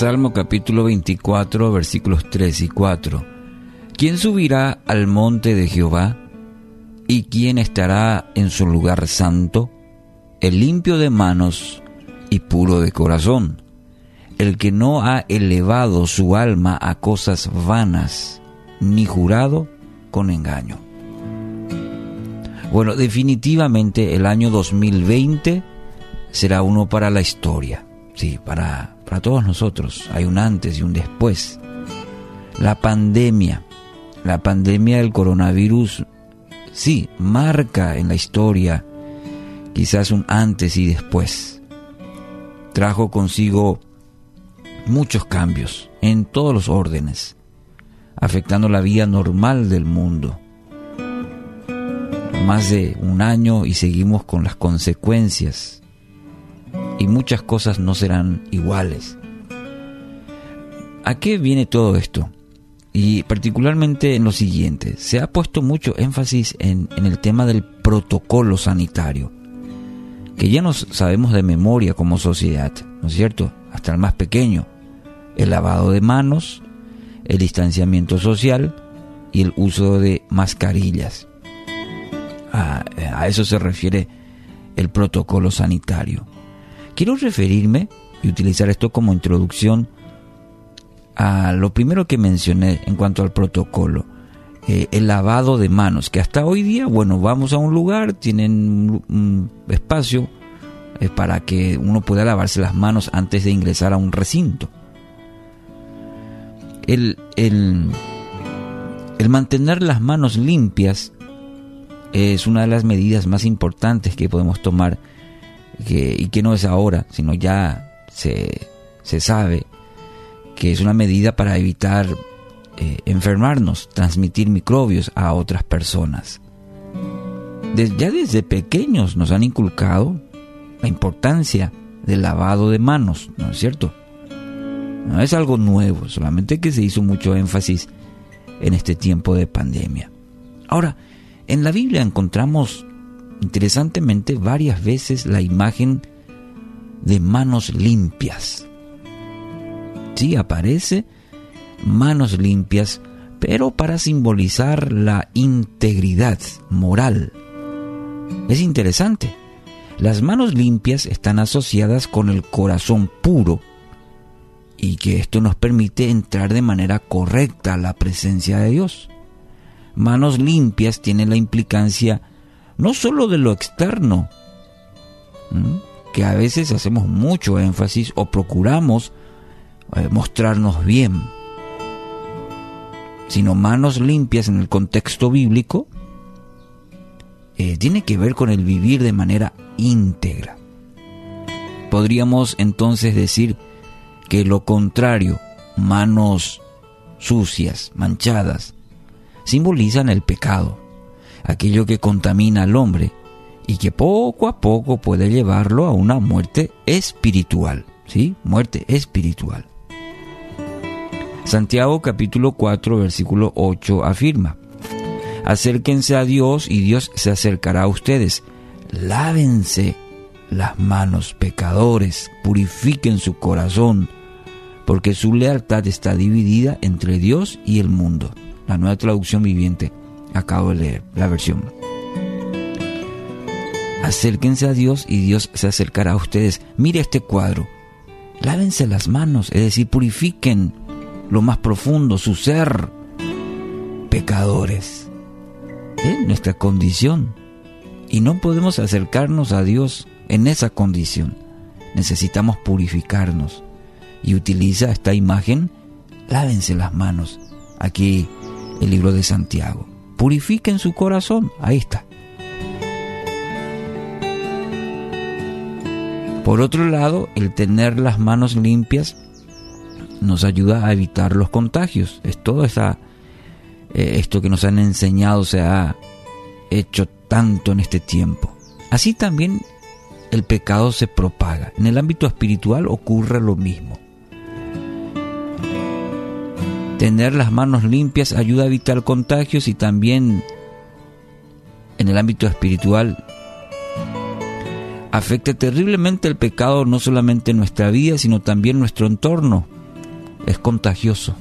Salmo capítulo 24 versículos 3 y 4. ¿Quién subirá al monte de Jehová? ¿Y quién estará en su lugar santo? El limpio de manos y puro de corazón, el que no ha elevado su alma a cosas vanas, ni jurado con engaño. Bueno, definitivamente el año 2020 será uno para la historia, sí, para, para todos nosotros. Hay un antes y un después. La pandemia, la pandemia del coronavirus, sí, marca en la historia quizás un antes y después. Trajo consigo muchos cambios en todos los órdenes, afectando la vida normal del mundo. Más de un año y seguimos con las consecuencias y muchas cosas no serán iguales. ¿A qué viene todo esto? Y particularmente en lo siguiente, se ha puesto mucho énfasis en, en el tema del protocolo sanitario, que ya nos sabemos de memoria como sociedad, ¿no es cierto? Hasta el más pequeño, el lavado de manos, el distanciamiento social y el uso de mascarillas. A, a eso se refiere el protocolo sanitario. Quiero referirme y utilizar esto como introducción a lo primero que mencioné en cuanto al protocolo, eh, el lavado de manos, que hasta hoy día, bueno, vamos a un lugar, tienen un espacio eh, para que uno pueda lavarse las manos antes de ingresar a un recinto. El, el, el mantener las manos limpias es una de las medidas más importantes que podemos tomar y que no es ahora, sino ya se, se sabe que es una medida para evitar eh, enfermarnos, transmitir microbios a otras personas. ya desde pequeños nos han inculcado la importancia del lavado de manos, ¿no es cierto? No es algo nuevo, solamente que se hizo mucho énfasis en este tiempo de pandemia. Ahora, en la Biblia encontramos interesantemente varias veces la imagen de manos limpias. Sí, aparece manos limpias, pero para simbolizar la integridad moral. Es interesante. Las manos limpias están asociadas con el corazón puro y que esto nos permite entrar de manera correcta a la presencia de Dios. Manos limpias tienen la implicancia no solo de lo externo, que a veces hacemos mucho énfasis o procuramos eh, mostrarnos bien, sino manos limpias en el contexto bíblico, eh, tiene que ver con el vivir de manera íntegra. Podríamos entonces decir que lo contrario, manos sucias, manchadas, simbolizan el pecado aquello que contamina al hombre y que poco a poco puede llevarlo a una muerte espiritual, ¿sí? Muerte espiritual. Santiago capítulo 4 versículo 8 afirma, acérquense a Dios y Dios se acercará a ustedes. Lávense las manos pecadores, purifiquen su corazón, porque su lealtad está dividida entre Dios y el mundo. La nueva traducción viviente Acabo de leer la versión. Acérquense a Dios y Dios se acercará a ustedes. Mire este cuadro. Lávense las manos, es decir, purifiquen lo más profundo, su ser. Pecadores. Es nuestra condición. Y no podemos acercarnos a Dios en esa condición. Necesitamos purificarnos. Y utiliza esta imagen, lávense las manos. Aquí el libro de Santiago purifiquen su corazón. Ahí está. Por otro lado, el tener las manos limpias nos ayuda a evitar los contagios. Es todo esa, eh, esto que nos han enseñado se ha hecho tanto en este tiempo. Así también el pecado se propaga. En el ámbito espiritual ocurre lo mismo. Tener las manos limpias ayuda a evitar contagios y también en el ámbito espiritual afecta terriblemente el pecado no solamente en nuestra vida, sino también nuestro entorno, es contagioso.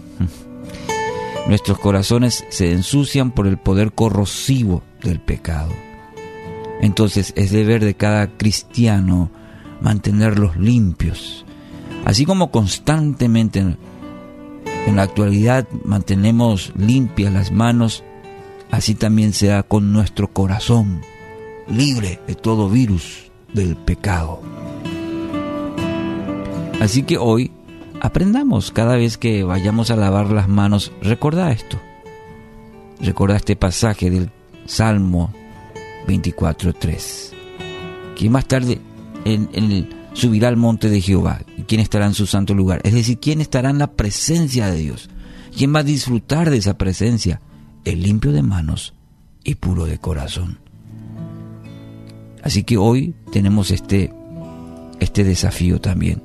Nuestros corazones se ensucian por el poder corrosivo del pecado. Entonces es deber de cada cristiano mantenerlos limpios. Así como constantemente en la actualidad mantenemos limpias las manos, así también sea con nuestro corazón, libre de todo virus del pecado. Así que hoy aprendamos cada vez que vayamos a lavar las manos, recordá esto. Recordá este pasaje del Salmo 24.3. Que más tarde en, en, subirá al monte de Jehová. ¿Y quién estará en su santo lugar? Es decir, ¿quién estará en la presencia de Dios? ¿Quién va a disfrutar de esa presencia? El limpio de manos y puro de corazón. Así que hoy tenemos este, este desafío también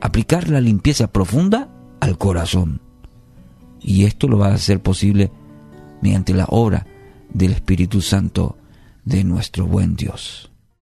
aplicar la limpieza profunda al corazón. Y esto lo va a hacer posible mediante la obra del Espíritu Santo de nuestro buen Dios.